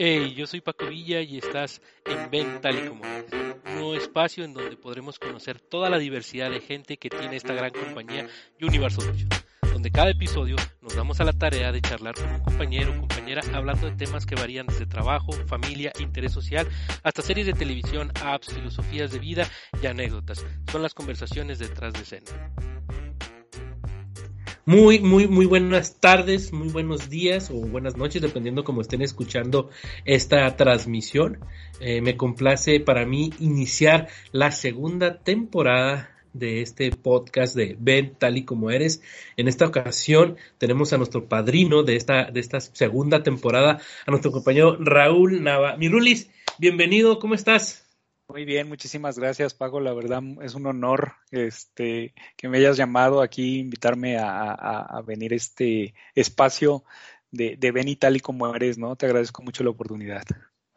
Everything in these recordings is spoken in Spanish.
Hey, yo soy Paco Villa y estás en Ven Tal y Como un nuevo espacio en donde podremos conocer toda la diversidad de gente que tiene esta gran compañía Universal Solutions, donde cada episodio nos damos a la tarea de charlar con un compañero o compañera hablando de temas que varían desde trabajo, familia, interés social, hasta series de televisión, apps, filosofías de vida y anécdotas. Son las conversaciones detrás de escena. Muy, muy, muy buenas tardes, muy buenos días o buenas noches, dependiendo cómo estén escuchando esta transmisión. Eh, me complace para mí iniciar la segunda temporada de este podcast de Ven tal y como eres. En esta ocasión tenemos a nuestro padrino de esta, de esta segunda temporada, a nuestro compañero Raúl Nava. Mirulis, bienvenido, ¿cómo estás? Muy bien, muchísimas gracias, Pago. La verdad es un honor este, que me hayas llamado aquí, invitarme a, venir a este espacio de, de y tal y como eres, ¿no? Te agradezco mucho la oportunidad.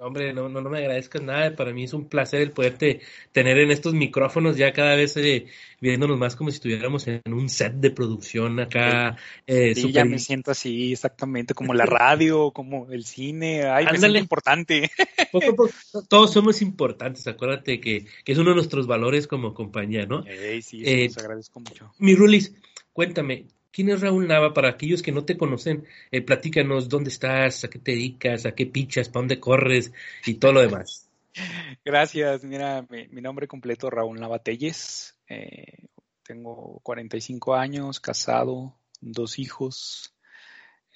Hombre, no, no, no me agradezcas nada. Para mí es un placer el poderte tener en estos micrófonos ya cada vez eh, viéndonos más como si estuviéramos en un set de producción acá. Eh, sí, ya me siento así, exactamente, como la radio, como el cine. Ay, me siento importante. todos somos importantes. Acuérdate que, que, es uno de nuestros valores como compañía, ¿no? sí, sí, eh, les agradezco mucho. Mi Rulis, cuéntame, ¿Quién es Raúl Nava? Para aquellos que no te conocen, eh, platícanos dónde estás, a qué te dedicas, a qué pichas, para dónde corres y todo lo demás. Gracias. Mira, mi, nombre completo Raúl Nava Telles. Eh, tengo 45 años, casado, dos hijos.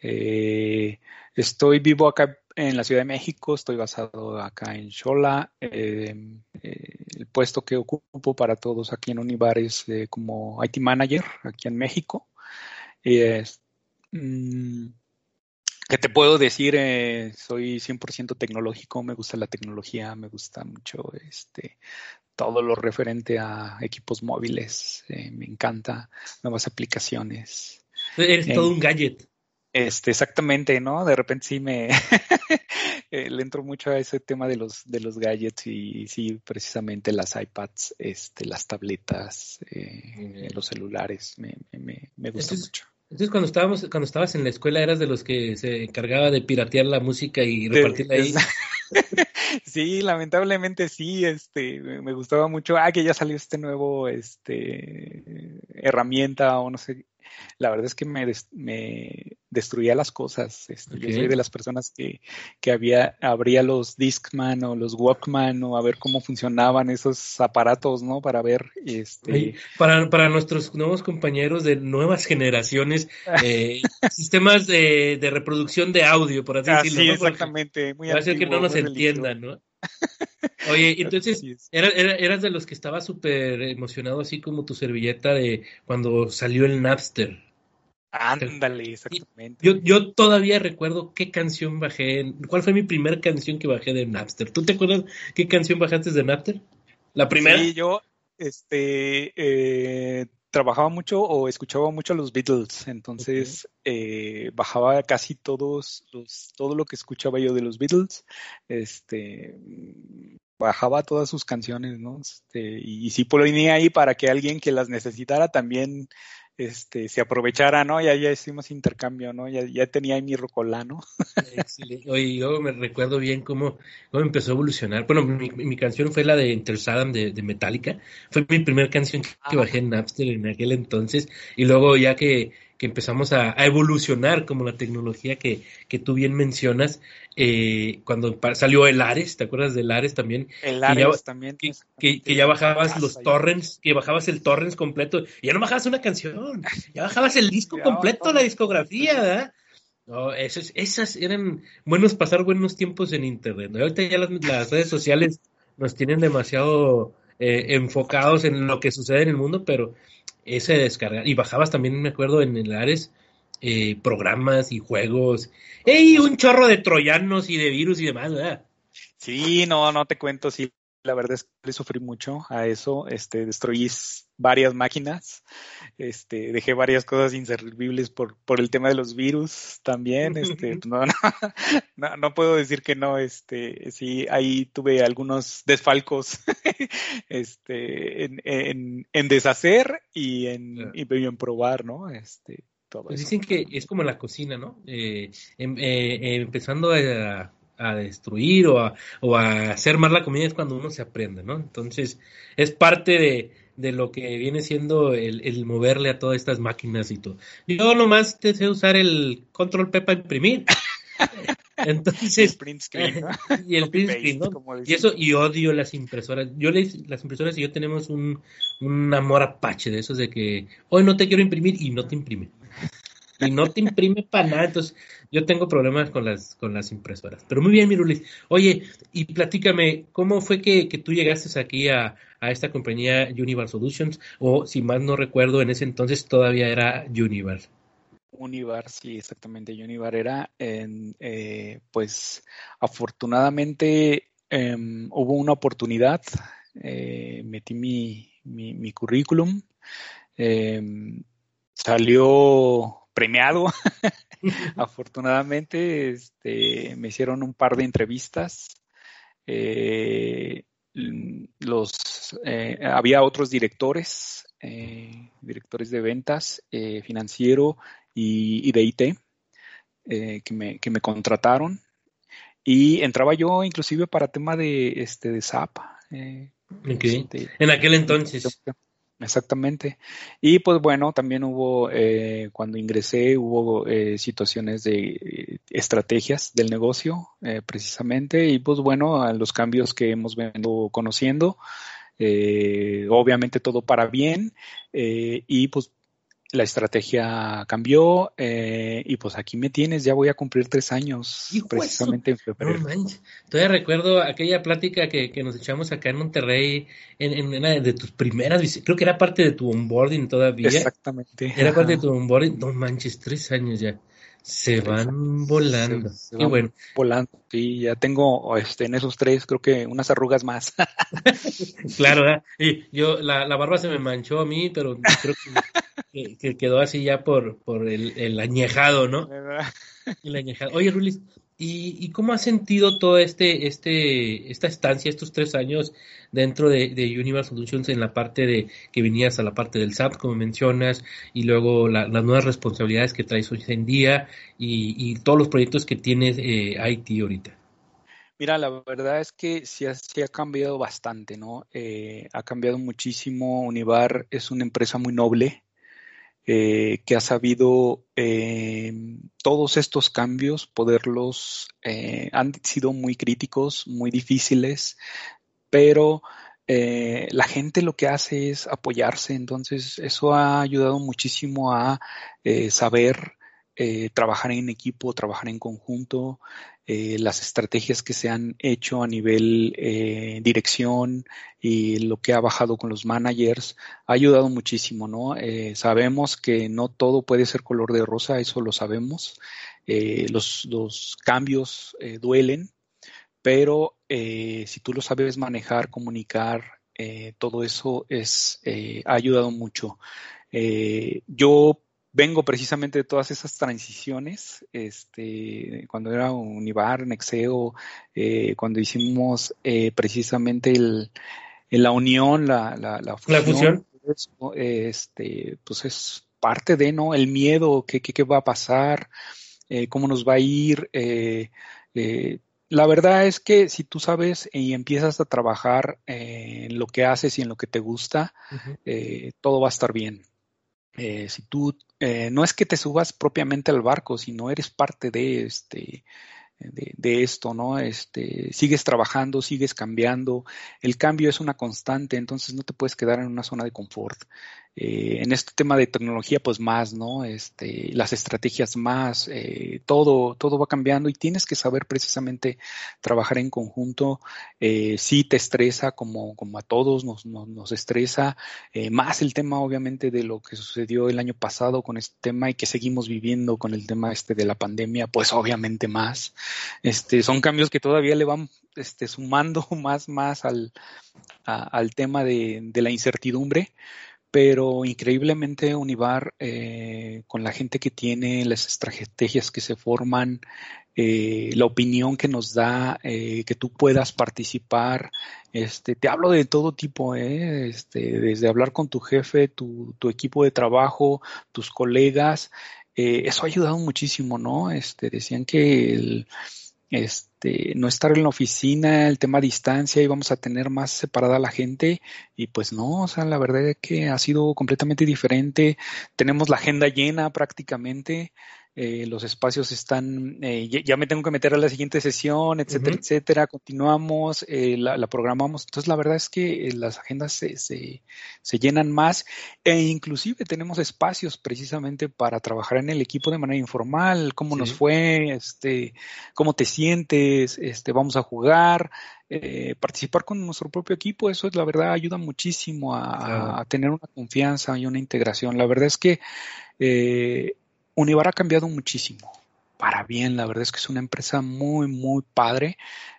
Eh, estoy vivo acá en la Ciudad de México, estoy basado acá en Xola. el puesto que ocupo para todos aquí en Univar es como IT Manager aquí en México. Y es, mm, ¿Qué te puedo decir? Eh, soy 100% tecnológico, me gusta la tecnología, me gusta mucho este, todo lo referente a equipos móviles, eh, me encanta, nuevas aplicaciones. Eres todo un gadget. Este, exactamente, ¿no? De repente sí me eh, le entro mucho a ese tema de los de los gadgets y, sí, precisamente las iPads, este, las tabletas, los celulares, me, me, me gusta mucho. Entonces cuando estábamos, cuando estabas en la escuela eras de los que se encargaba de piratear la música y repartirla ahí. sí, lamentablemente sí, este, me gustaba mucho, ah, que ya salió este nuevo, este, herramienta o no sé, la verdad es que me, me destruía las cosas. Este, Yo soy de las personas que, que había, abría los Discman o los Walkman o a ver cómo funcionaban esos aparatos, ¿no? Para ver. Este... Para, para nuestros nuevos compañeros de nuevas generaciones, eh, sistemas de, de, reproducción de audio, por así decirlo. Sí, exactamente. Muy va a ser que no nos entiendan, ¿no? Oye, entonces, eras de los que estaba súper emocionado, así como tu servilleta de cuando salió el Napster. Ándale, exactamente. Yo, yo todavía recuerdo qué canción bajé, cuál fue mi primera canción que bajé de Napster. ¿Tú te acuerdas qué canción bajaste de Napster? ¿La primera? Sí, yo, este, eh, trabajaba mucho o escuchaba mucho a los Beatles, entonces eh, bajaba casi todos los, todo lo que escuchaba yo de los Beatles, este, bajaba todas sus canciones, ¿no? Este, y, y sí ponía ahí para que alguien que las necesitara también este, se aprovechara, ¿no? Ya, ya hicimos intercambio, ¿no? Ya, ya tenía ahí mi rocolano. Oye, yo me recuerdo bien cómo, cómo empezó a evolucionar. Bueno, mi, mi canción fue la de Enter Saddam de, de, Metallica. Fue mi primera canción que ah. bajé en Napster en aquel entonces. Y luego ya que que empezamos a, evolucionar como la tecnología que, que tú bien mencionas, eh, cuando salió el Ares, ¿te acuerdas del Ares también? El Ares también. Que, que, ya bajabas los torrents, que bajabas el torrents completo, y ya no bajabas una canción, ya bajabas el disco completo, la discografía, ¿verdad? No, esas, esas eran buenos pasar buenos tiempos en internet. Ahorita ya las, las redes sociales nos tienen demasiado eh, enfocados en lo que sucede en el mundo, pero ese descargar. Y bajabas también, me acuerdo, en el Ares eh, programas y juegos. ¡Ey! Un chorro de troyanos y de virus y demás, ¿verdad? Sí, no, no te cuento, sí. La verdad es que le sufrí mucho a eso. Este, destruí varias máquinas. Este, dejé varias cosas inservibles por, por el tema de los virus también. Este, no, no, no, puedo decir que no. Este, sí, ahí tuve algunos desfalcos este, en, en, en deshacer y en, y en probar, ¿no? Este, todo pues dicen que es como la cocina, ¿no? Eh, em, eh, empezando a a destruir o a, o a hacer más la comida es cuando uno se aprende, ¿no? Entonces, es parte de, de lo que viene siendo el, el, moverle a todas estas máquinas y todo. Yo nomás te sé usar el control P para imprimir. Entonces, y el print screen, ¿no? y el print screen, ¿no? Y eso, y odio las impresoras. Yo les, las impresoras y yo tenemos un, un amor apache de esos de que hoy no te quiero imprimir y no te imprime y no te imprime para nada. Entonces, yo tengo problemas con las, con las impresoras. Pero muy bien, Mirulis. Oye, y platícame, ¿cómo fue que, tú llegaste aquí a, esta compañía Univar Solutions? O, si más no recuerdo, en ese entonces todavía era Univar. Univar, sí, exactamente. Univar era, eh, pues, afortunadamente em, hubo una oportunidad. Eh, metí mi, mi, mi currículum. Em, salió premiado. Afortunadamente, este, me hicieron un par de entrevistas. Eh, los, eh, había otros directores, eh, directores de ventas, financiero y, de IT, que me, que, me, contrataron. Y entraba yo inclusive para tema de, este, de SAP. Este, en aquel entonces. Exactamente. Y pues bueno, también hubo, eh, cuando ingresé, hubo eh, situaciones de eh, estrategias del negocio, precisamente, y pues bueno, los cambios que hemos venido conociendo, obviamente todo para bien, y pues la estrategia cambió eh, y pues aquí me tienes, ya voy a cumplir tres años precisamente en febrero. No Todavía recuerdo aquella plática que, nos echamos acá en Monterrey, en, una de tus primeras creo que era parte de tu onboarding todavía. Exactamente. Era parte de tu onboarding, no manches, tres años ya. Se van volando. Se, bueno. Volando, sí, ya tengo este, en esos tres, creo que unas arrugas más. claro, y yo, la, la barba se me manchó a mí, pero creo que que, quedó así ya por, por el, añejado, ¿no? El añejado. Oye, Rulis, ¿y, cómo has sentido todo este, este, esta estancia, estos tres años dentro de, de Solutions en la parte de que venías a la parte del SAP, como mencionas, y luego las nuevas responsabilidades que traes hoy en día y, todos los proyectos que tienes eh, IT ahorita? Mira, la verdad es que sí ha, ha cambiado bastante, ¿no? Eh, ha cambiado muchísimo. Univar es una empresa muy noble, eh, que ha sabido eh, todos estos cambios poderlos, eh, han sido muy críticos, muy difíciles, pero la gente lo que hace es apoyarse, entonces eso ha ayudado muchísimo a saber trabajar en equipo, trabajar en conjunto, eh, las estrategias que se han hecho a nivel eh, dirección y lo que ha bajado con los managers ha ayudado muchísimo, ¿no? Eh, sabemos que no todo puede ser color de rosa, eso lo sabemos. Los, los, cambios duelen, pero si tú lo sabes manejar, comunicar, todo eso es, ha ayudado mucho. yo vengo precisamente de todas esas transiciones, este, cuando era Univar, Nexeo, eh, cuando hicimos eh, precisamente el, la unión, la, la, fusión, este, pues es parte de, ¿no? El miedo, qué, qué, qué va a pasar, eh, cómo nos va a ir. la verdad es que si tú sabes y empiezas a trabajar en lo que haces y en lo que te gusta, todo va a estar bien. Eh, si tú eh, no es que te subas propiamente al barco, sino eres parte de este de, de, esto, ¿no? Este, sigues trabajando, sigues cambiando, el cambio es una constante, entonces no te puedes quedar en una zona de confort. Eh, en este tema de tecnología, pues más, ¿no? Este, las estrategias más, eh, todo, todo va cambiando y tienes que saber precisamente trabajar en conjunto. Eh, sí te estresa, como, como a todos nos, nos, estresa, eh, más el tema obviamente de lo que sucedió el año pasado con este tema y que seguimos viviendo con el tema este de la pandemia, pues obviamente más. Este, son cambios que todavía le van este, sumando más, más al, al tema de, de la incertidumbre pero increíblemente Univar, eh, con la gente que tiene, las estrategias que se forman, eh, la opinión que nos da, eh, que tú puedas participar, este, te hablo de todo tipo, este, desde hablar con tu jefe, tu, tu equipo de trabajo, tus colegas, eso ha ayudado muchísimo, ¿no? Este, decían que el, este, no estar en la oficina, el tema distancia, y vamos a tener más separada la gente, y pues no, o sea, la verdad es que ha sido completamente diferente. Tenemos la agenda llena prácticamente. Eh, los espacios están, eh, ya, me tengo que meter a la siguiente sesión, etcétera, etcétera, continuamos, eh, la, programamos. Entonces, la verdad es que las agendas se, se, se, llenan más e inclusive tenemos espacios precisamente para trabajar en el equipo de manera informal, cómo nos fue, este, cómo te sientes, este, vamos a jugar, participar con nuestro propio equipo, eso es la verdad ayuda muchísimo a, a, tener una confianza y una integración. La verdad es que eh, Univar ha cambiado muchísimo, para bien, la verdad es que es una empresa muy, muy padre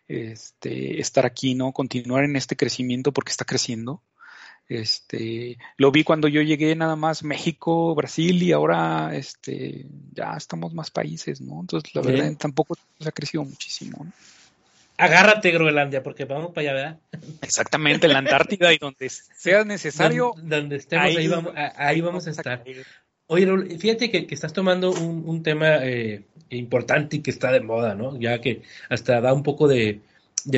este, estar aquí, ¿no? Continuar en este crecimiento porque está creciendo. Este, lo vi cuando yo llegué nada más México, Brasil y ahora este, ya estamos más países, ¿no? Entonces, la verdad, tampoco ha crecido muchísimo. Agárrate, Groenlandia, porque vamos para allá, ¿verdad? Exactamente, en la Antártida y donde sea necesario. Donde, estemos, ahí, vamos, ahí vamos a estar. Oye, fíjate que, estás tomando un, tema eh, importante y que está de moda, ¿no? Ya que hasta da un poco de,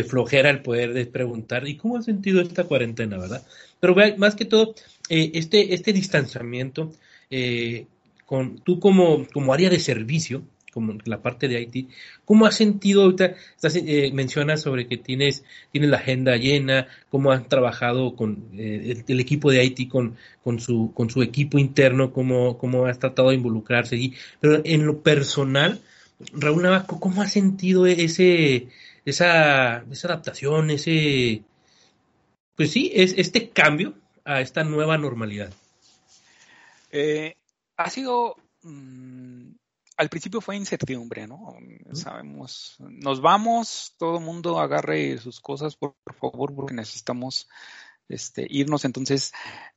flojera el poder de preguntar, ¿y cómo has sentido esta cuarentena, verdad? Pero más que todo, eh, este, este distanciamiento, eh, con, tú como, como área de servicio, como la parte de IT. ¿Cómo has sentido ahorita? Eh, mencionas sobre que tienes, tienes la agenda llena, cómo has trabajado con eh, el, equipo de IT, con, con, su, con su equipo interno, cómo, cómo has tratado de involucrarse allí. Pero en lo personal, Raúl Navajo, ¿cómo has sentido ese, esa, esa adaptación, ese, pues sí, es, este cambio a esta nueva normalidad? Eh, ha sido mm, al principio fue incertidumbre, ¿no? Sabemos, nos vamos, todo el mundo agarre sus cosas, por, favor, porque necesitamos este, irnos. Entonces,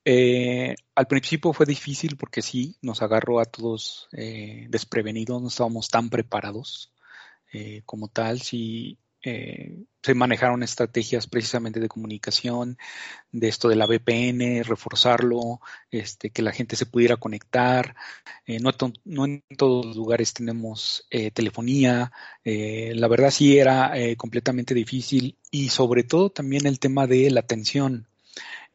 eh, al principio fue difícil porque sí, nos agarró a todos eh, desprevenidos, no estábamos tan preparados eh, como tal. Sí, eh, se manejaron estrategias precisamente de comunicación, de esto de la VPN, reforzarlo, este, que la gente se pudiera conectar. Eh, no, en todos los lugares tenemos eh, telefonía. la verdad sí era completamente difícil y sobre todo también el tema de la atención.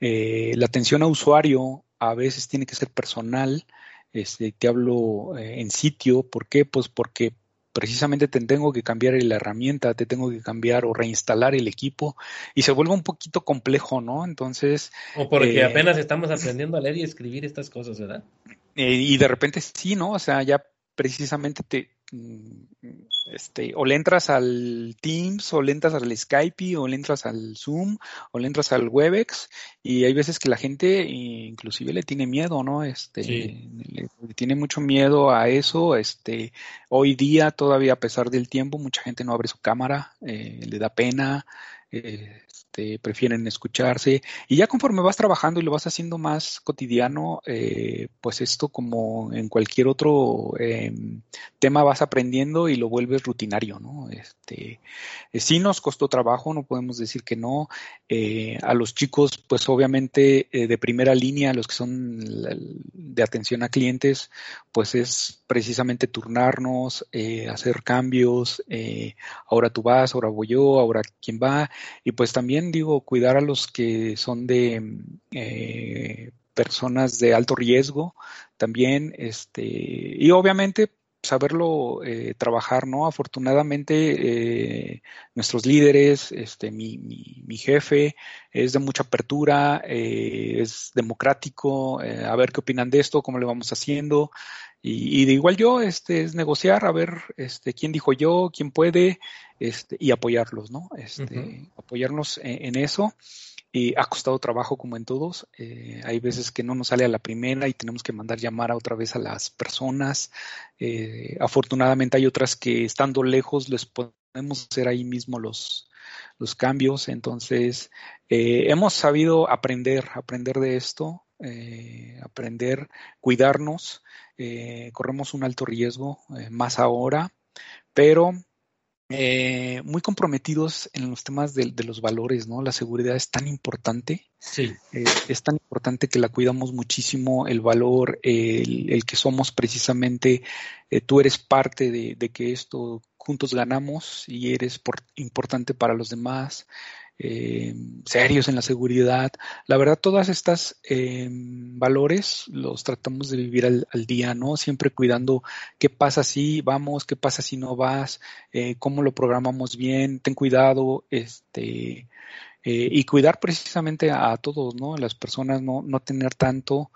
la atención a usuario a veces tiene que ser personal. Este, te hablo en sitio, ¿por qué? Pues porque precisamente te tengo que cambiar la herramienta, te tengo que cambiar o reinstalar el equipo y se vuelve un poquito complejo, ¿no? Entonces... O porque eh, apenas estamos aprendiendo a leer y escribir estas cosas, ¿verdad? Eh, y de repente sí, ¿no? O sea, ya precisamente te, este, o le entras al Teams, o le entras al Skype, o le entras al Zoom, o le entras al Webex, y hay veces que la gente inclusive le tiene miedo, ¿no? Este, le, tiene mucho miedo a eso. Este, hoy día, todavía a pesar del tiempo, mucha gente no abre su cámara, eh, le da pena, eh, este, prefieren escucharse. Y ya conforme vas trabajando y lo vas haciendo más cotidiano, eh, pues esto como en cualquier otro em, tema vas aprendiendo y lo vuelves rutinario, ¿no? Este, eh, sí nos costó trabajo, no podemos decir que no. Eh, a los chicos, pues obviamente de primera línea, los que son de atención a clientes, pues es precisamente turnarnos, hacer cambios, ahora tú vas, ahora voy yo, ahora quién va, y pues también digo, cuidar a los que son de eh, personas de alto riesgo también, este, y obviamente saberlo eh, trabajar, ¿no? Afortunadamente, eh, nuestros líderes, este, mi, mi, jefe es de mucha apertura, es democrático, a ver qué opinan de esto, cómo le vamos haciendo. Y, de igual yo, este, es negociar, a ver, este, quién dijo yo, quién puede, este, y apoyarlos, ¿no? Este, apoyarnos en, eso. Y ha costado trabajo como en todos. Eh, hay veces que no nos sale a la primera y tenemos que mandar llamar a otra vez a las personas. Eh, afortunadamente hay otras que estando lejos les podemos hacer ahí mismo los, los cambios. Entonces, eh, hemos sabido aprender, aprender de esto, aprender, cuidarnos. corremos un alto riesgo, más ahora, pero eh, muy comprometidos en los temas de, los valores, ¿no? La seguridad es tan importante. Sí. Eh, es tan importante que la cuidamos muchísimo, el valor, el, que somos precisamente, eh, tú eres parte de, que esto juntos ganamos y eres importante para los demás, eh, serios en la seguridad. La verdad, todas estas eh, valores los tratamos de vivir al, día, ¿no? Siempre cuidando qué pasa si vamos, qué pasa si no vas, eh, cómo lo programamos bien, ten cuidado, este, y cuidar precisamente a, todos, ¿no? Las personas no, no tener tanto.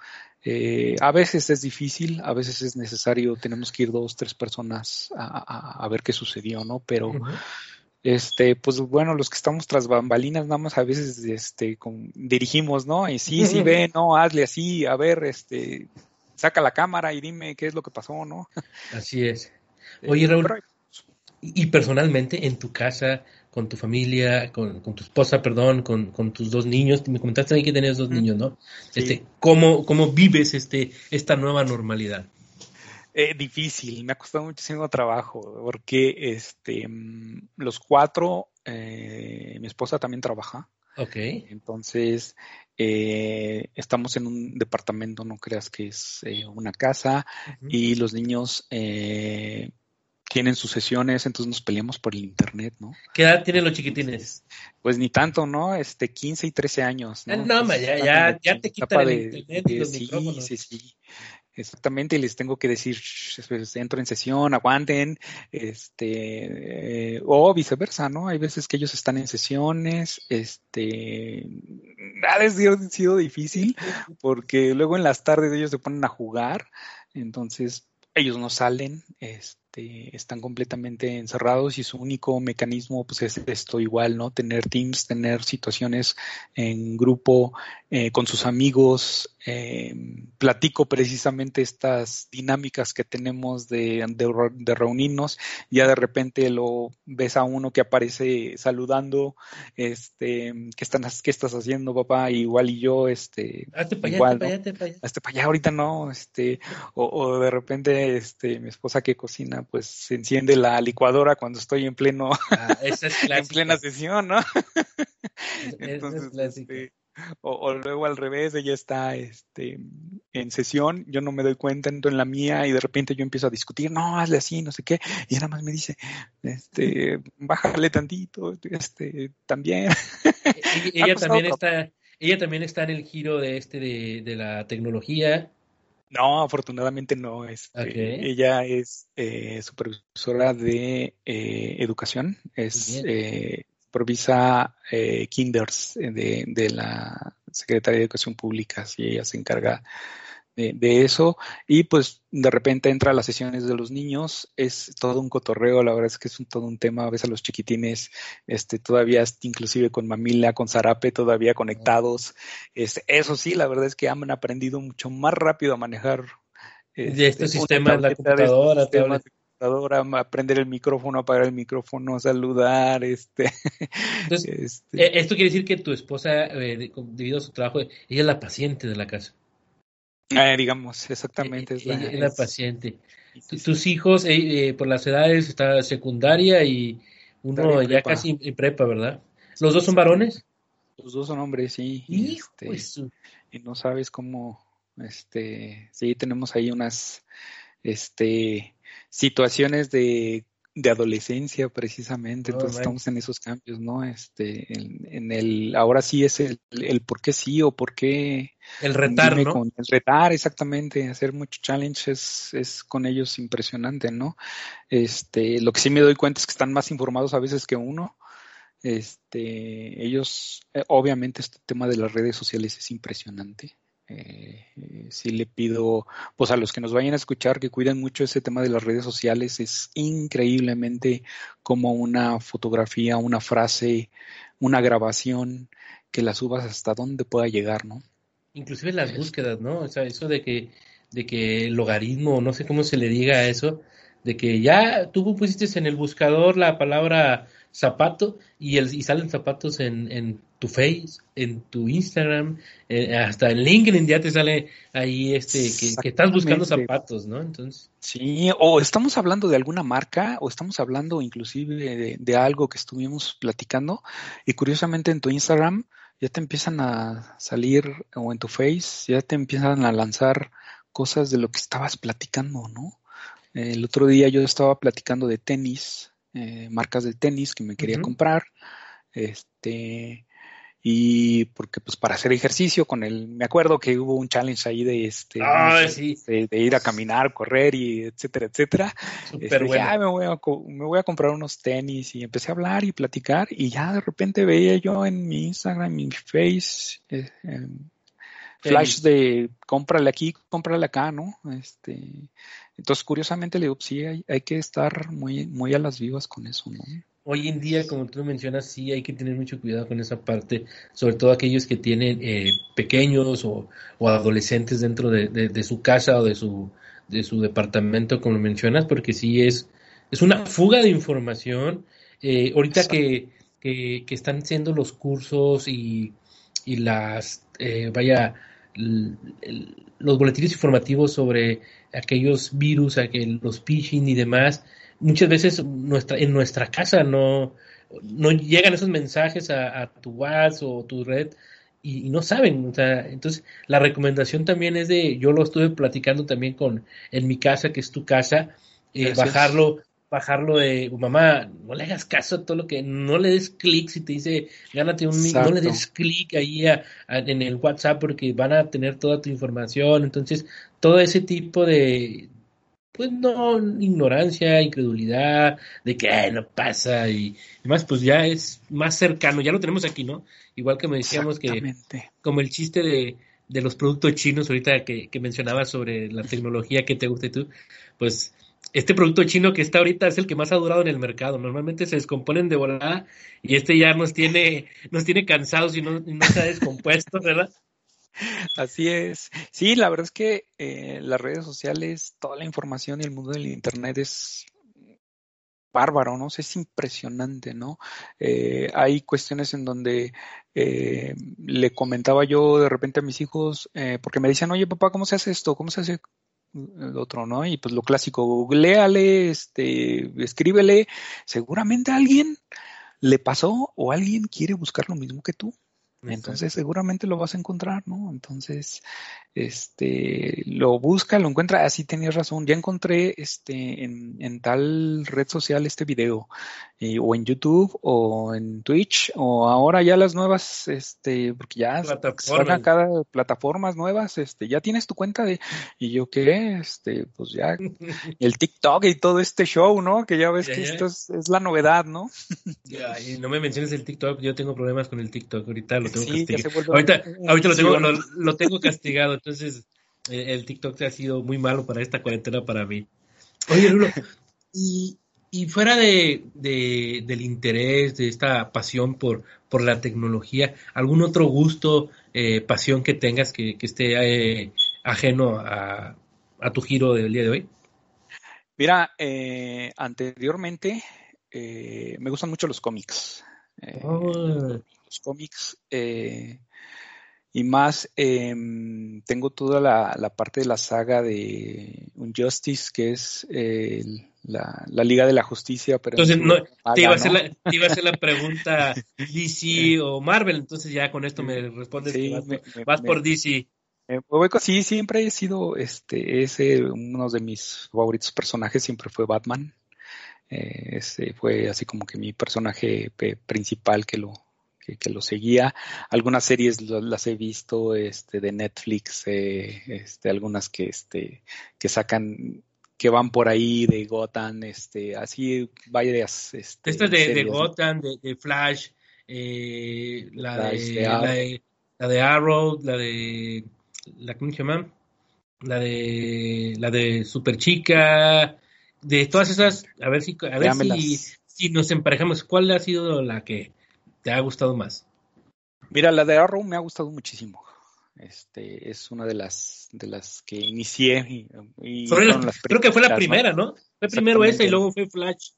a veces es difícil, a veces es necesario, tenemos que ir dos, tres personas a, a, ver qué sucedió, ¿no? Pero este, pues bueno, los que estamos tras bambalinas, nada más a veces este, dirigimos, ¿no? Y sí, sí, ve, no, hazle así, a ver, este, saca la cámara y dime qué es lo que pasó, ¿no? Así es. Oye, Raúl, y personalmente en tu casa, con tu familia, con, tu esposa, perdón, con, tus dos niños, me comentaste ahí que tenías dos niños, ¿no? Este, ¿cómo, ¿Cómo vives este, esta nueva normalidad? Eh, difícil, me ha costado muchísimo trabajo porque este, mm, los cuatro, eh, mi esposa también trabaja. Ok. Entonces, eh, estamos en un departamento, no creas que es una casa, y los niños tienen sus sesiones, entonces nos peleamos por el internet, ¿no? ¿Qué edad tienen los chiquitines? Pues ni tanto, ¿no? Este, 15 y 13 años, ¿no? No, ya, ya, ya te quitan el internet y los sí, micrófonos. Sí, sí, Exactamente, y les tengo que decir, pues, entro en sesión, aguanten, este, eh, o viceversa, ¿no? Hay veces que ellos están en sesiones, este, ha sido difícil, porque luego en las tardes ellos se ponen a jugar, entonces ellos no salen, este, están completamente encerrados y su único mecanismo pues es esto igual, ¿no? Tener teams, tener situaciones en grupo eh, con sus amigos. Eh, platico precisamente estas dinámicas que tenemos de, de, reunirnos. Ya de repente lo ves a uno que aparece saludando, este, ¿qué, están, qué estás haciendo, papá? Igual y yo, este, igual, ¿no? Hazte para allá, ahorita no, este, o, o de repente, este, mi esposa que cocina pues se enciende la licuadora cuando estoy en pleno, ah, en plena sesión, ¿no? Entonces, este, o, luego al revés, ella está este, en sesión, yo no me doy cuenta, entro en la mía y de repente yo empiezo a discutir, no, hazle así, no sé qué, y nada más me dice, este, bájale tantito, este, también. E, ella, también está, ella también está en el giro de este de, de la tecnología no, afortunadamente no. Este, Ella es eh, supervisora de eh, educación, es eh, supervisa eh, kinders de, de, la Secretaría de Educación Pública, y ella se encarga de, eso. Y pues de repente entra a las sesiones de los niños, es todo un cotorreo, la verdad es que es un, todo un tema, a veces a los chiquitines, este, todavía inclusive con mamila, con zarape, todavía conectados. Este, eso sí, la verdad es que han aprendido mucho más rápido a manejar este, este sistema, la computadora, aprender el micrófono, apagar el micrófono, saludar, este. Entonces, este eh, esto quiere decir que tu esposa, eh, debido a su trabajo, ella es la paciente de la casa. Eh, digamos, exactamente. Es la, paciente. Tus hijos, eh, eh, por las edades, está secundaria y uno ya casi en prepa, ¿verdad? ¿Los dos son varones? Los dos son hombres, sí. Este, y no sabes cómo, este, sí, tenemos ahí unas, este, situaciones de de adolescencia precisamente, entonces estamos en esos cambios, ¿no? Este, en, el, ahora sí es el, el, por qué sí o por qué. El retar, ¿no? el retar, exactamente, hacer muchos challenges es, con ellos impresionante, ¿no? Este, lo que sí me doy cuenta es que están más informados a veces que uno. Este, ellos, eh, obviamente este tema de las redes sociales es impresionante. Eh, sí le pido pues a los que nos vayan a escuchar que cuiden mucho ese tema de las redes sociales. Es increíblemente como una fotografía, una frase, una grabación, que la subas hasta donde pueda llegar, ¿no? Inclusive las búsquedas, ¿no? O sea, eso de que, de que el logaritmo, no sé cómo se le diga a eso, de que ya tú pusiste en el buscador la palabra zapato y, el, y salen zapatos en, en tu Face, en tu Instagram, eh, hasta en LinkedIn ya te sale ahí este que, estás buscando zapatos, ¿no? Entonces. Sí, o estamos hablando de alguna marca o estamos hablando inclusive de, de algo que estuvimos platicando y curiosamente en tu Instagram ya te empiezan a salir o en tu Face ya te empiezan a lanzar cosas de lo que estabas platicando, ¿no? El otro día yo estaba platicando de tenis eh, marcas de tenis que me quería comprar. Este, y porque pues para hacer ejercicio con él, me acuerdo que hubo un challenge ahí de este de, ir a caminar, correr y etcétera, etcétera. Este, ya me voy, a, me voy a comprar unos tenis y empecé a hablar y platicar y ya de repente veía yo en mi Instagram, en mi Face, eh, flash de cómprale aquí, cómprale acá, ¿no? Este, entonces curiosamente le digo, sí, hay, hay que estar muy, muy a las vivas con eso, ¿no? hoy en día, como tú mencionas, sí hay que tener mucho cuidado con esa parte, sobre todo aquellos que tienen eh, pequeños o, adolescentes dentro de, su casa o de su, de su departamento, como mencionas, porque sí es, es una fuga de información. Eh, ahorita que, que, están siendo los cursos y, y las, eh, vaya, los boletines informativos sobre aquellos virus, aquel, los phishing y demás, muchas veces nuestra, en nuestra casa no, no llegan esos mensajes a, tu WhatsApp o tu red y, no saben. O sea, entonces, la recomendación también es de, yo lo estuve platicando también con, en mi casa, que es tu casa, eh, bajarlo, bajarlo de, mamá, no le hagas caso a todo lo que, no le des clic si te dice, gánate un, no le des clic ahí en el WhatsApp porque van a tener toda tu información. Entonces, todo ese tipo de, pues no, ignorancia, incredulidad, de que no pasa y demás, pues ya es más cercano, ya lo tenemos aquí, ¿no? Igual que me decíamos que, como el chiste de, de los productos chinos, ahorita que, que mencionabas sobre la tecnología que te guste tú, pues este producto chino que está ahorita es el que más ha durado en el mercado. Normalmente se descomponen de volada y este ya nos tiene, nos tiene cansados y no, no ha descompuesto, ¿verdad? Así es. Sí, la verdad es que eh, las redes sociales, toda la información y el mundo del Internet es bárbaro, ¿no? es impresionante, ¿no? Eh, hay cuestiones en donde eh, le comentaba yo de repente a mis hijos, porque me decían, oye papá, ¿cómo se hace esto? ¿Cómo se hace el otro, ¿no? Y pues lo clásico, googleale, este, escríbele, seguramente a alguien le pasó o alguien quiere buscar lo mismo que tú. Entonces seguramente lo vas a encontrar, ¿no? Entonces, este, lo busca, lo encuentra, así tenías razón, ya encontré este, en, en tal red social este video, eh, o en YouTube, o en Twitch, o ahora ya las nuevas, este, porque ya plataformas. cada plataformas nuevas, este, ya tienes tu cuenta de, y yo qué, este, pues ya, el TikTok y todo este show, ¿no? Que ya ves que esto es, es, la novedad, ¿no? Ya, y no me menciones el TikTok, yo tengo problemas con el TikTok, ahorita lo tengo castigado. Ahorita, ahorita lo tengo, lo tengo castigado entonces eh, el TikTok ha sido muy malo para esta cuarentena para mí. Oye, Lulo, y, fuera de, del interés, de esta pasión por, por la tecnología, ¿algún otro gusto, eh, pasión que tengas que, esté eh, ajeno a, tu giro del día de hoy? Mira, anteriormente me gustan mucho los cómics. Oh. Los cómics y más, em, tengo toda la, parte de la saga de Justice, que es la, Liga de la Justicia. Pero entonces, no, te, iba a hacer la, te, iba a hacer la, pregunta DC o Marvel, entonces ya con esto me respondes vas, por DC. sí, siempre he sido, este, ese, uno de mis favoritos personajes siempre fue Batman. Eh, ese fue así como que mi personaje principal que lo, que, lo seguía. Algunas series las he visto este, de Netflix, eh, este, algunas que, este, que sacan que van por ahí de Gotham, este, así varias. Este, Esta de, de Gotham, de, Flash, eh, la, de, la, de, Arrow, la de la ¿cómo se llama? La de la de Super Chica, de todas esas, a ver si a ver si, si, nos emparejamos, ¿cuál ha sido la que te ha gustado más? Mira, la de Arrow me ha gustado muchísimo. Este es una de las de las que inicié y, creo que fue la primera, ¿no? Fue primero esa y luego fue Flash.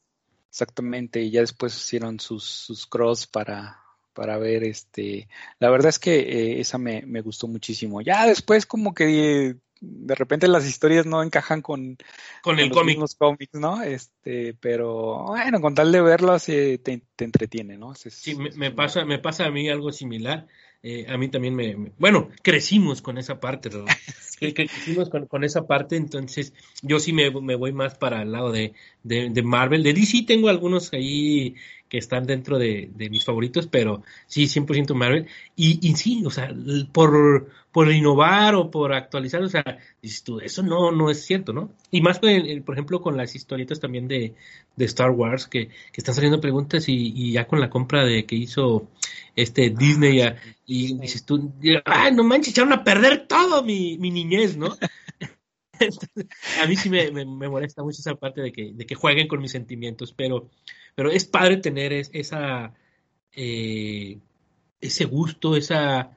Exactamente, y ya después hicieron sus, sus cross para, para ver este. La verdad es que eh, esa me, me, gustó muchísimo. Ya después como que de repente las historias no encajan con, con el cómic. los cómics, ¿no? Este, pero bueno, con tal de verlos te, te, entretiene, ¿no? sí, me, pasa, me pasa a mí algo similar. eh, a mí también me, bueno, crecimos con esa parte, ¿no? crecimos con, esa parte, entonces yo sí me, voy más para el lado de, de, Marvel. De DC tengo algunos ahí que están dentro de, mis favoritos, pero sí, 100% Marvel. Y, y sí, o sea, por, por innovar o por actualizar, o sea, dices tú, eso no, no es cierto, ¿no? Y más, por, por ejemplo, con las historietas también de, de Star Wars, que, que están saliendo preguntas y, y ya con la compra de que hizo este Disney y dices tú, ay, no manches, echaron a perder todo mi, mi niñez, ¿no? a mí sí me, molesta mucho esa parte de que, de que jueguen con mis sentimientos, pero, es padre tener eh, ese gusto, esa,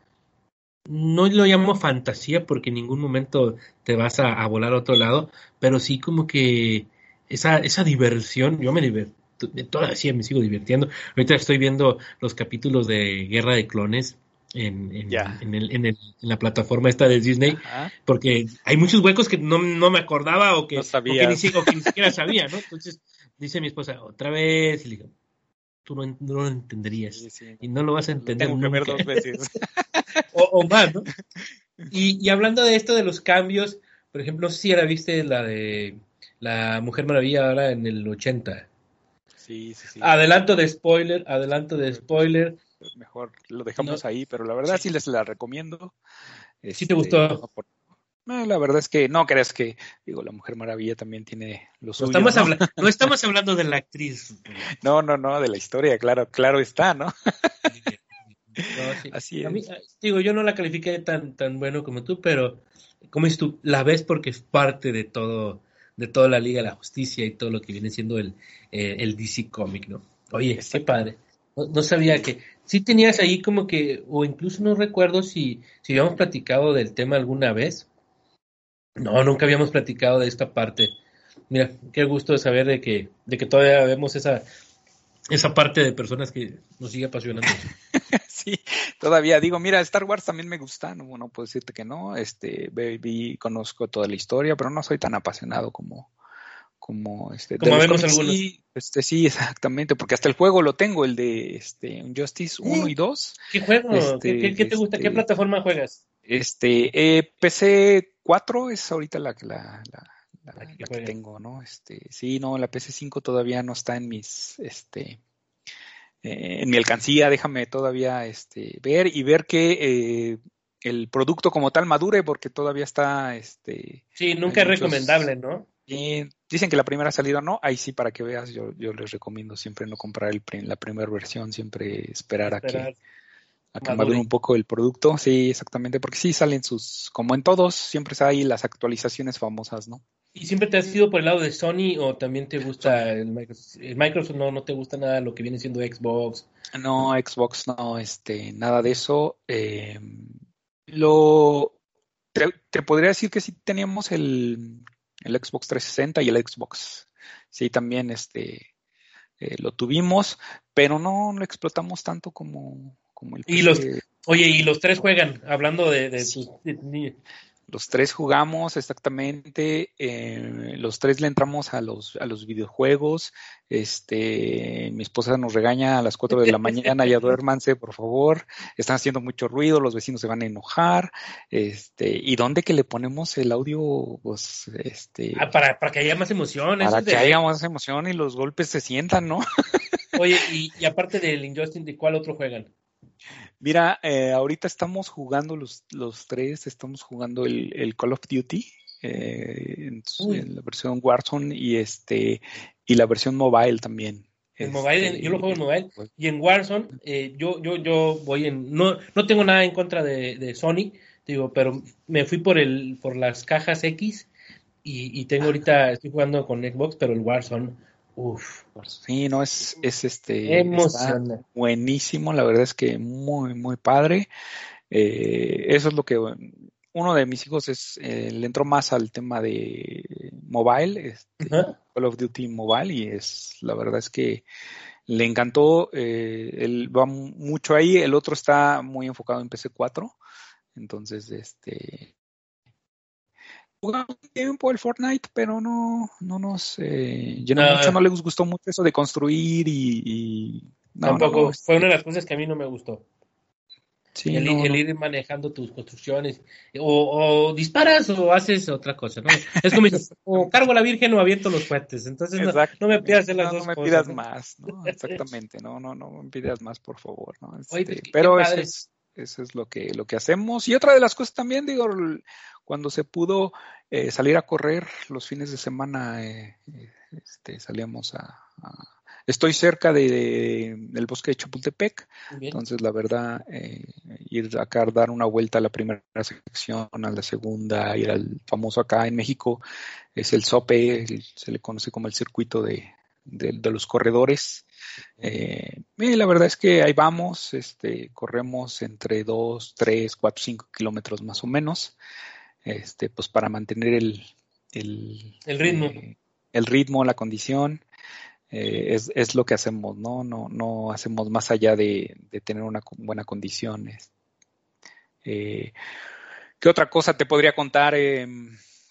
no lo llamo fantasía porque en ningún momento te vas a, volar a otro lado, pero sí como que esa, diversión, yo me divierto todavía me sigo divirtiendo. Ahorita estoy viendo los capítulos de Guerra de Clones en, en, en, la plataforma esta de Disney, porque hay muchos huecos que no, me acordaba o que, que ni, siquiera sabía, ¿no? Entonces dice mi esposa, otra vez, y le digo, tú no, lo entenderías y no lo vas a entender nunca. dos veces. o, más, ¿no? Y, y hablando de esto de los cambios, por ejemplo, no si ahora viste la de la Mujer Maravilla ahora en el 80. Sí, sí, sí. Adelanto de spoiler, adelanto de spoiler. Mejor lo dejamos ahí, pero la verdad sí, les la recomiendo. ¿Sí te gustó? Este, la verdad es que no crees que, digo, la Mujer Maravilla también tiene los no estamos, ¿no? estamos hablando de la actriz. No, no, no, de la historia, claro, claro está, ¿no? Así es. digo, yo no la califiqué tan, tan bueno como tú, pero como dices tú, la ves porque es parte de todo, de toda la Liga de la Justicia y todo lo que viene siendo el, eh, el DC Comic, ¿no? Oye, qué padre. No, sabía que sí tenías ahí como que, o incluso no recuerdo si, si habíamos platicado del tema alguna vez. No, nunca habíamos platicado de esta parte. Mira, qué gusto de saber de que, de que todavía vemos esa, esa parte de personas que nos sigue apasionando. sí, todavía digo, mira, Star Wars también me gusta, no, no puedo decirte que no, este, vi, conozco toda la historia, pero no soy tan apasionado como, como este como vemos algunos. Sí, este, sí, exactamente, porque hasta el juego lo tengo, el de este Justice 1 y 2. ¿Qué juego? ¿Qué, este, te gusta? ¿Qué este, plataforma juegas? Este, eh, PC 4 es ahorita la, la, la la, que tengo, ¿no? Este, sí, no, la PC5 todavía no está en mis, este, eh, en mi alcancía, déjame todavía, este, ver y ver que eh, el producto como tal madure, porque todavía está, este. Sí, nunca es recomendable, ¿no? Y dicen que la primera salida no, ahí sí para que veas, yo, yo les recomiendo siempre no comprar el, la primera versión, siempre esperar, a que a que madure un poco el producto, sí, exactamente, porque sí salen sus, como en todos, siempre hay las actualizaciones famosas, ¿no? ¿Y siempre te has ido por el lado de Sony o también te gusta el Microsoft? El Microsoft no, no te gusta nada lo que viene siendo Xbox. No, Xbox no, este, nada de eso. Eh, lo te, podría decir que sí teníamos el, el, Xbox 360 y el Xbox. Sí, también este eh, lo tuvimos, pero no lo explotamos tanto como, como el Y los, oye, y los tres juegan, hablando de, de, los tres jugamos exactamente, eh, los tres le entramos a los, a los videojuegos. Este, mi esposa nos regaña a las cuatro de la mañana, ya duérmanse, por favor. Están haciendo mucho ruido, los vecinos se van a enojar. Este, ¿y dónde que le ponemos el audio? Pues, este. Ah, para, para que haya más emoción. Para que haya más emoción y los golpes se sientan, ¿no? Oye, y, y aparte del Injustice, ¿de cuál otro juegan? Mira, eh, ahorita estamos jugando los, los tres, estamos jugando el, el Call of Duty eh, en, la versión Warzone y este y la versión mobile también. En mobile, este, yo lo juego en mobile pues y en Warzone eh, yo yo yo voy en no no tengo nada en contra de, de, Sony digo pero me fui por el por las cajas X y, y tengo ahorita estoy jugando con Xbox pero el Warzone Uf. Sí, no, es, es este. buenísimo, la verdad es que muy, muy padre. Eh, eso es lo que. Uno de mis hijos es, eh, le entró más al tema de mobile, este, Call of Duty Mobile, y es, la verdad es que le encantó, eh, él va mucho ahí, el otro está muy enfocado en PC4, entonces, este, jugamos un tiempo el Fortnite, pero no, no nos eh, llenó mucho, no les gustó mucho eso de construir y... Tampoco, fue una de las cosas que a mí no me gustó. el, ir manejando tus construcciones. O, disparas o haces otra cosa, ¿no? Es como o cargo a la Virgen o abierto los cohetes. Entonces no, me pidas las dos no me pidas más, ¿no? Exactamente, no, no, no me pidas más, por favor, ¿no? Este, pero eso es, eso es lo que, lo que hacemos. Y otra de las cosas también, digo, cuando se pudo eh, salir a correr los fines de semana, eh, eh, este, salíamos a Estoy cerca de, del bosque de Chapultepec, entonces la verdad, eh, ir acá a dar una vuelta a la primera sección, a la segunda, ir al famoso acá en México, es el SOPE, se le conoce como el circuito de, los corredores. Eh, la verdad es que ahí vamos, este, corremos entre 2, 3, 4, 5 kilómetros más o menos, este, pues para mantener el, el, ritmo. Eh, el ritmo, la condición. Eh, es, es, lo que hacemos, ¿no? No, no hacemos más allá de, tener una buena condición. Eh, ¿Qué otra cosa te podría contar?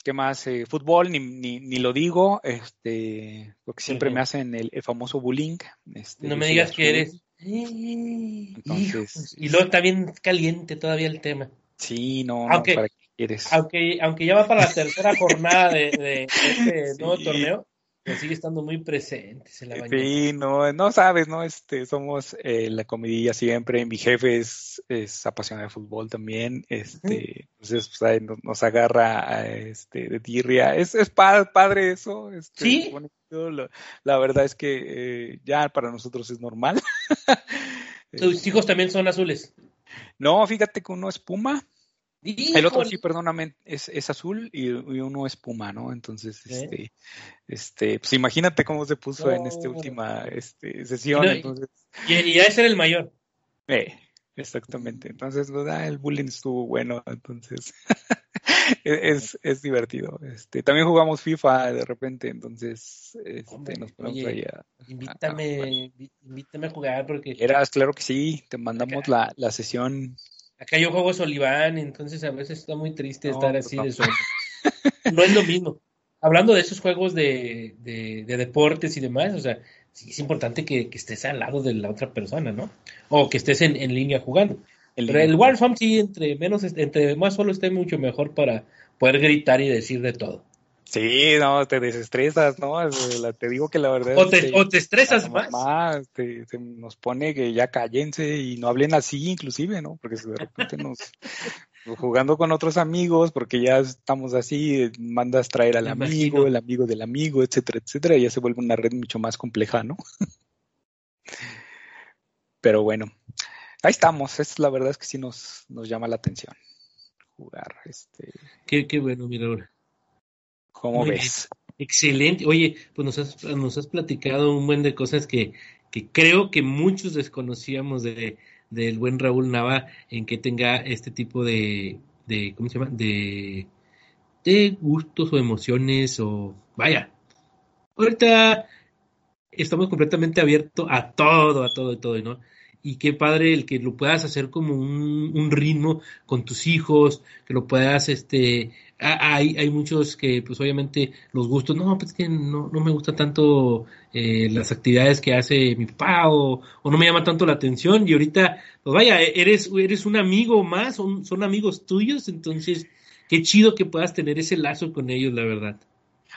Eh, ¿Qué más? Eh, fútbol, ni, ni, ni, lo digo, este, porque siempre me hacen el, famoso bullying. Este, no me digas que eres. Entonces, y luego está bien caliente todavía el tema. Sí, no, aunque, ¿para qué quieres? Aunque, aunque ya va para la tercera jornada de, de este nuevo torneo, sigue estando muy presente la Sí, no, no sabes, ¿no? Este, somos eh, la comidilla siempre. Mi jefe es, es apasionado de fútbol también. Este, entonces pues, nos, agarra este, de tirria. Es, es padre eso. Este, sí. la, verdad es que eh, ya para nosotros es normal. ¿Tus hijos también son azules? No, fíjate que uno es Puma el otro sí, perdóname, es, es azul y, uno es puma, ¿no? Entonces, este, este, pues imagínate cómo se puso en esta última este, sesión. entonces... y, y a ser el mayor. Eh, exactamente. Entonces, ¿verdad? el bullying estuvo bueno, entonces es, es divertido. Este, también jugamos FIFA de repente, entonces este, nos ponemos ahí a, invítame, invítame a jugar porque. Eras, claro que sí, te mandamos la, la sesión Acá yo juego Soliván, entonces a veces está muy triste estar pues así de solo. No es lo mismo. Hablando de esos juegos de, de, deportes y demás, o sea, sí es importante que, estés al lado de la otra persona, ¿no? O que estés en, línea jugando. El Pero el Warzone sí, entre menos, entre más solo esté mucho mejor para poder gritar y decir de todo. Sí, no, te desestresas, ¿no? Te digo que la verdad. O te, o te estresas más. te, nos pone que ya cállense y no hablen así, inclusive, ¿no? Porque de repente nos. Jugando con otros amigos, porque ya estamos así, mandas traer al amigo, el amigo del amigo, etcétera, etcétera, y ya se vuelve una red mucho más compleja, ¿no? Pero bueno, ahí estamos. Es la verdad es que sí nos, nos llama la atención jugar. Este... Qué, qué bueno, mira ahora. ¿Cómo ves? Excelente. Oye, pues nos has, nos has platicado un buen de cosas que, que creo que muchos desconocíamos de, del buen Raúl Nava en que tenga este tipo de, de ¿cómo se llama? De, de gustos o emociones o vaya. Ahorita estamos completamente abiertos a todo, a todo, a todo, ¿no? y qué padre el que lo puedas hacer como un, ritmo con tus hijos, que lo puedas, este, hay, hay muchos que pues obviamente los gustos, no, pues que no, no me gusta tanto eh, las actividades que hace mi papá o, no me llama tanto la atención y ahorita, pues vaya, eres, eres un amigo más, son, son amigos tuyos, entonces qué chido que puedas tener ese lazo con ellos, la verdad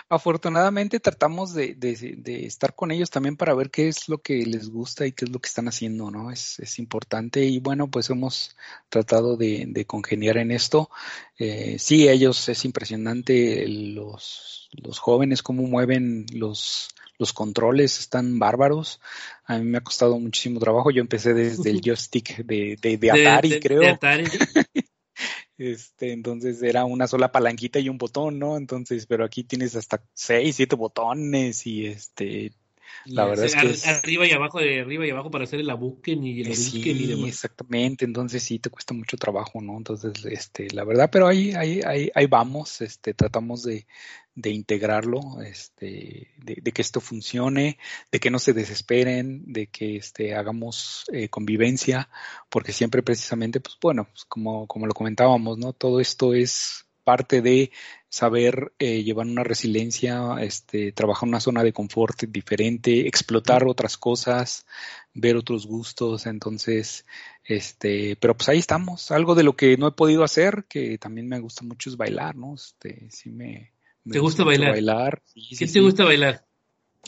afortunadamente tratamos de, de, estar con ellos también para ver qué es lo que les gusta y qué es lo que están haciendo, ¿no? Es, es importante y bueno, pues hemos tratado de, congeniar en esto. Eh, sí, ellos es impresionante los, los jóvenes, cómo mueven los, los controles están bárbaros. A mí me ha costado muchísimo trabajo. Yo empecé desde el joystick de, de, de Atari, creo. De Atari. Este, entonces era una sola palanquita y un botón, ¿no? Entonces, pero aquí tienes hasta seis, siete botones y este, la verdad es que arriba y abajo de arriba y abajo para hacer el abuken y el sí, y demás. exactamente, entonces sí te cuesta mucho trabajo, ¿no? Entonces, este, la verdad, pero ahí, ahí, ahí, ahí vamos, este, tratamos de, de integrarlo, este, de, que esto funcione, de que no se desesperen, de que este, hagamos eh, convivencia, porque siempre precisamente, pues bueno, pues como, como lo comentábamos, ¿no? Todo esto es parte de saber eh, llevar una resiliencia, este, trabajar en una zona de confort diferente, explotar otras cosas, ver otros gustos, entonces, este, pero pues ahí estamos. Algo de lo que no he podido hacer, que también me gusta mucho es bailar, ¿no? Este, sí me, ¿Te gusta, bailar? ¿Qué te gusta bailar?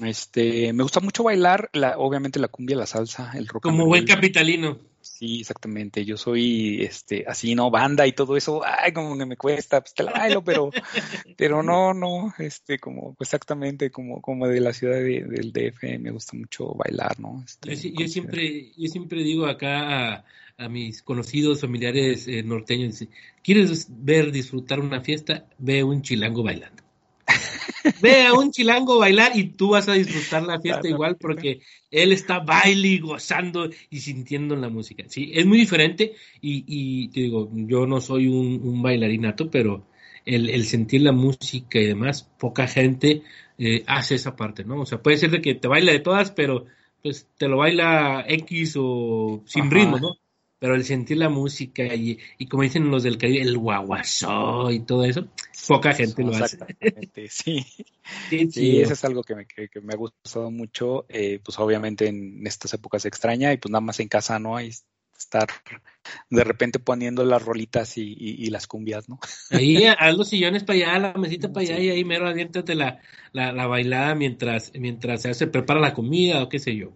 Este, me gusta mucho bailar, la, obviamente la cumbia, la salsa, el rock. Como buen capitalino. Sí, exactamente. Yo soy, este, así, ¿no? Banda y todo eso, ay, como que me cuesta, pues te la bailo, pero, pero no, no, este, como, exactamente, como, como de la ciudad del DF, me gusta mucho bailar, ¿no? Este, yo, siempre, yo siempre digo acá a, mis conocidos familiares eh, norteños, ¿quieres ver disfrutar una fiesta? Ve un chilango bailando. Ve a un chilango bailar y tú vas a disfrutar la fiesta igual porque él está baile gozando y sintiendo la música. Sí, es muy diferente y, te digo, yo no soy un, bailarinato, pero el, sentir la música y demás, poca gente eh, hace esa parte, ¿no? O sea, puede ser de que te baila de todas, pero pues te lo baila X o sin ritmo, ¿no? Pero el sentir la música y, y como dicen los del Caribe, el guaguasó y todo eso, poca gente lo hace. Sí. sí, sí, eso es algo que me, que, me ha gustado mucho, eh, pues obviamente en estas épocas extraña y pues nada más en casa no hay estar de repente poniendo las rolitas y, y, las cumbias, ¿no? Ahí haz los sillones para allá, la mesita para allá y ahí mero aviéntate la, la, la bailada mientras, mientras se hace, prepara la comida o qué sé yo.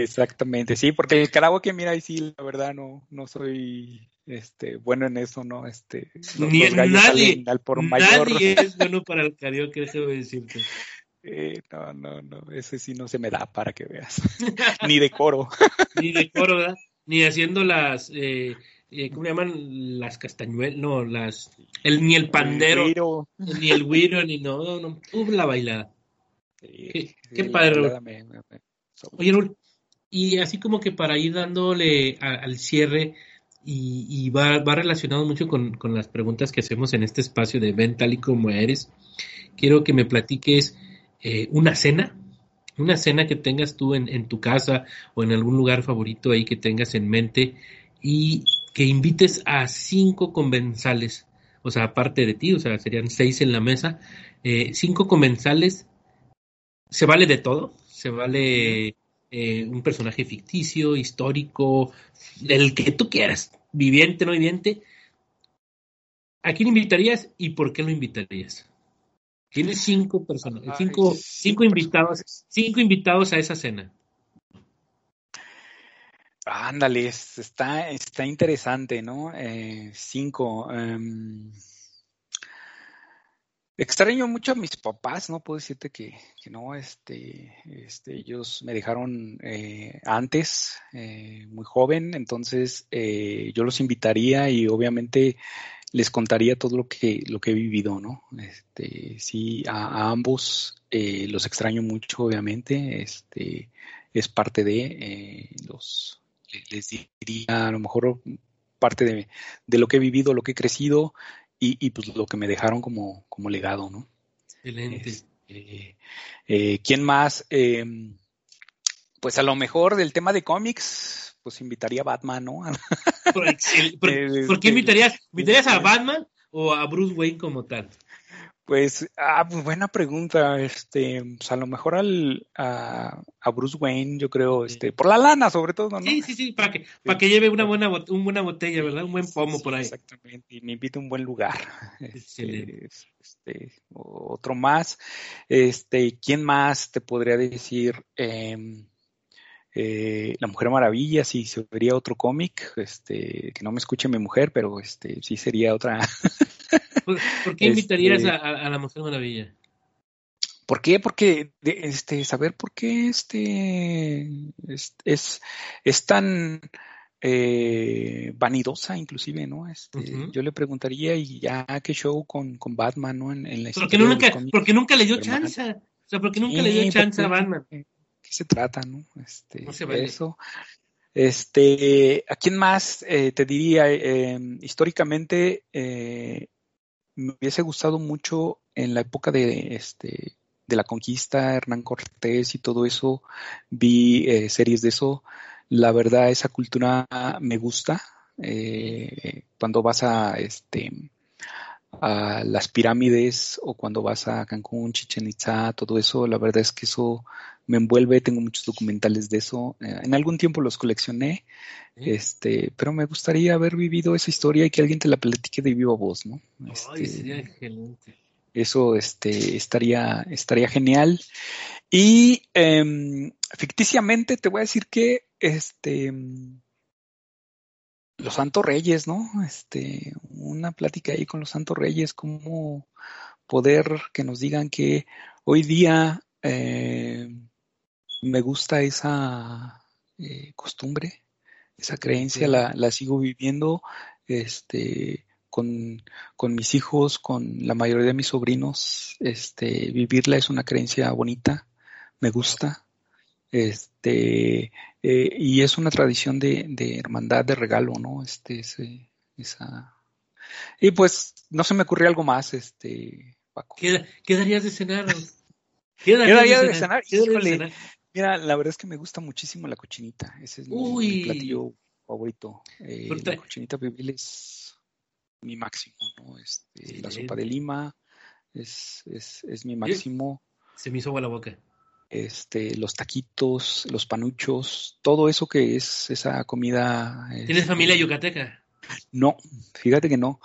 Exactamente, sí, porque el karaoke, mira, ahí sí, la verdad no, no soy este bueno en eso, ¿no? Este, Ni, nadie, al por mayor. nadie es bueno para el karaoke, déjame decirte. Eh, no, no, no, ese sí no se me da para que veas. Ni de coro. Ni de coro, ¿verdad? Ni haciendo las, eh, eh, ¿cómo llaman? Las castañuelas, no, las, el, ni el pandero, ni el güiro, ni no, no, no, la bailada. qué, padre. Oye, y así como que para ir dándole al cierre, y, va, va, relacionado mucho con, las preguntas que hacemos en este espacio de Ven tal y como eres, quiero que me platiques eh, una cena, una cena que tengas tú en, en, tu casa o en algún lugar favorito ahí que tengas en mente y que invites a cinco comensales, o sea, aparte de ti, o sea, serían seis en la mesa, eh, cinco comensales, se vale de todo, se vale eh, un personaje ficticio, histórico, el que tú quieras, viviente, no viviente. ¿A quién invitarías y por qué lo invitarías? Tienes cinco personas, cinco, cinco invitados, cinco invitados a esa cena. Ándale, está, está interesante, ¿no? Eh, cinco. Em, Extraño mucho a mis papás, no puedo decirte que, no, este, este, ellos me dejaron eh, antes, eh, muy joven, entonces eh, yo los invitaría y obviamente les contaría todo lo que, lo que he vivido, ¿no? Este, sí, a, ambos los extraño mucho, obviamente, este, es parte de los, les diría a lo mejor parte de, de lo que he vivido, lo que he crecido, y, pues lo que me dejaron como, como legado, ¿no? Excelente. Este, eh, ¿Quién más? Em, pues a lo mejor del tema de cómics, pues invitaría a Batman, ¿no? ¿Por, qué este, invitarías, invitarías a Batman o a Bruce Wayne como tal? Pues, ah, pues buena pregunta. Este, pues a lo mejor al, a, Bruce Wayne, yo creo, este, por la lana sobre todo, ¿no? Sí, sí, sí, para que, para que lleve una buena, una buena botella, ¿verdad? Un buen pomo por ahí. Exactamente, y me invite a un buen lugar. Este, este, otro más. Este, ¿quién más te podría decir? Em, eh, la Mujer Maravilla, sí, sería otro cómic, este, que no me escuche mi mujer, pero este, sí sería otra. ¿Por, qué invitarías este a, la Mujer Maravilla? ¿Por qué? Porque este, saber por qué este es, es, tan eh, vanidosa inclusive, ¿no? Este, Yo le preguntaría y ya qué show con, con Batman, ¿no? En, en la porque, nunca, porque nunca le dio chance. O sea, porque nunca le dio chance a Batman. ¿Qué se trata, no? Este, no se Eso. Este, ¿a quién más eh, te diría? Eh, históricamente, eh, me hubiese gustado mucho en la época de este de la conquista, Hernán Cortés y todo eso, vi eh, series de eso. La verdad, esa cultura me gusta. Eh, cuando vas a este a las pirámides o cuando vas a Cancún, Chichen Itza, todo eso, la verdad es que eso me envuelve, tengo muchos documentales de eso. Eh, en algún tiempo los coleccioné, este, pero me gustaría haber vivido esa historia y que alguien te la platique de viva voz, ¿no? Ay, Este, sería excelente. eso este, estaría, estaría genial. Y em, ficticiamente te voy a decir que este, los Santos Reyes, ¿no? Este, una plática ahí con los Santos Reyes, cómo poder que nos digan que hoy día eh, me gusta esa eh, costumbre, esa creencia, la, la sigo viviendo este, con, con mis hijos, con la mayoría de mis sobrinos. Este, vivirla es una creencia bonita, me gusta. Este, eh, y es una tradición de, de hermandad, de regalo, ¿no? Este, ese- esa. Y pues no se me ocurrió algo más, este, Paco. ¿Qué, qué darías de cenar? ¿Qué darías de cenar? Mira, la verdad es que me gusta muchísimo la cochinita. Ese es mi, platillo favorito. Eh, la cochinita pibil es mi máximo, ¿no? Este, la sopa de lima es, es, es mi máximo. Se me hizo agua la boca. Este, los taquitos, los panuchos, todo eso que es esa comida. ¿Tienes este, familia yucateca? No, fíjate que no.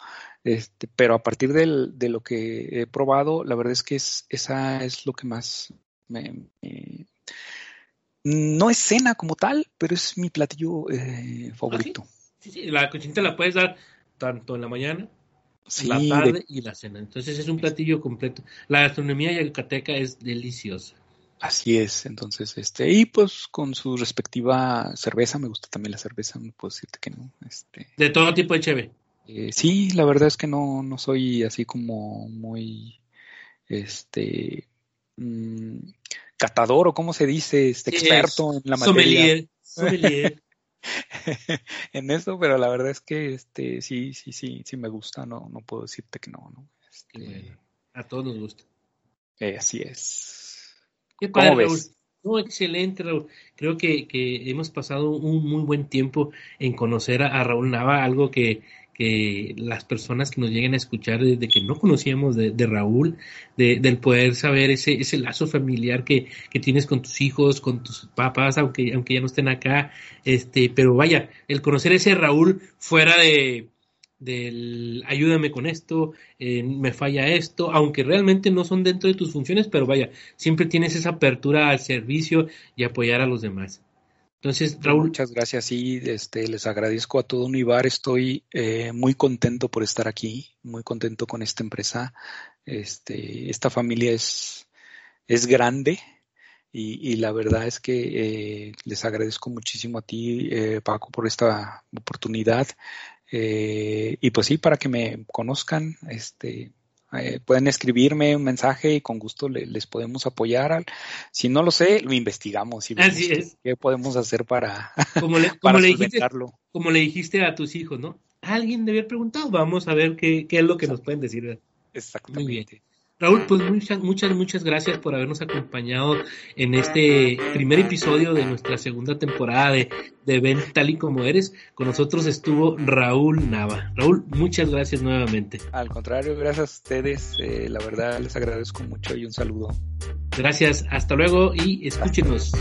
Este, pero a partir del- de lo que he probado, la verdad es que es, esa es lo que más me, me- no es cena como tal, pero es mi platillo eh, favorito. Sí, sí, la cochinita la puedes dar tanto en la mañana, Sí, la de- tarde y la cena. Entonces es un platillo completo. La gastronomía yucateca es deliciosa. Así es. Entonces, este, y pues con su respectiva cerveza, me gusta también la cerveza, no puedo decirte que no. Este, De todo tipo de cheve. Eh, sí, la verdad es que no, no soy así como muy, este, mm, catador o cómo se dice, este, Sí, experto en la materia Sommelier. Sommelier. en eso, pero la verdad es que, este, sí, sí, sí, sí me gusta, no, no puedo decirte que no, ¿no? Este. A todos nos gusta. eh, así es. Qué ¿Cómo padre, ves? Raúl. No, excelente, Raúl. Creo que, que hemos pasado un muy buen tiempo en conocer a, a Raúl Nava, algo que, que las personas que nos lleguen a escuchar desde que no conocíamos de, de Raúl, de, del poder saber ese, ese lazo familiar que, que tienes con tus hijos, con tus papás, aunque, aunque ya no estén acá, este, pero vaya, el conocer ese Raúl fuera de del ayúdame con esto, eh, me falla esto, aunque realmente no son dentro de tus funciones, pero vaya, siempre tienes esa apertura al servicio y apoyar a los demás. Entonces, Raúl, Muchas gracias, sí, este, les agradezco a todo Univar, estoy eh, muy contento por estar aquí, muy contento con esta empresa, este, esta familia es, es grande y, y la verdad es que eh, les agradezco muchísimo a ti, eh, Paco, por esta oportunidad eh, y pues sí, para que me conozcan, este, eh, pueden escribirme un mensaje y con gusto le- les podemos apoyar. Al- Si no lo sé, lo investigamos y vemos Así qué- es. qué podemos hacer para, como le, como para le dijiste, como le dijiste a tus hijos, ¿no? Alguien debe haber preguntado, vamos a ver qué, qué es lo que nos pueden decir. Exactamente. Raúl, pues muchas, muchas, muchas gracias por habernos acompañado en este primer episodio de nuestra segunda temporada de, de Ven Tal y Como Eres. Con nosotros estuvo Raúl Nava. Raúl, muchas gracias nuevamente. Al contrario, gracias a ustedes. eh, la verdad les agradezco mucho y un saludo. Gracias, hasta luego y escúchenos.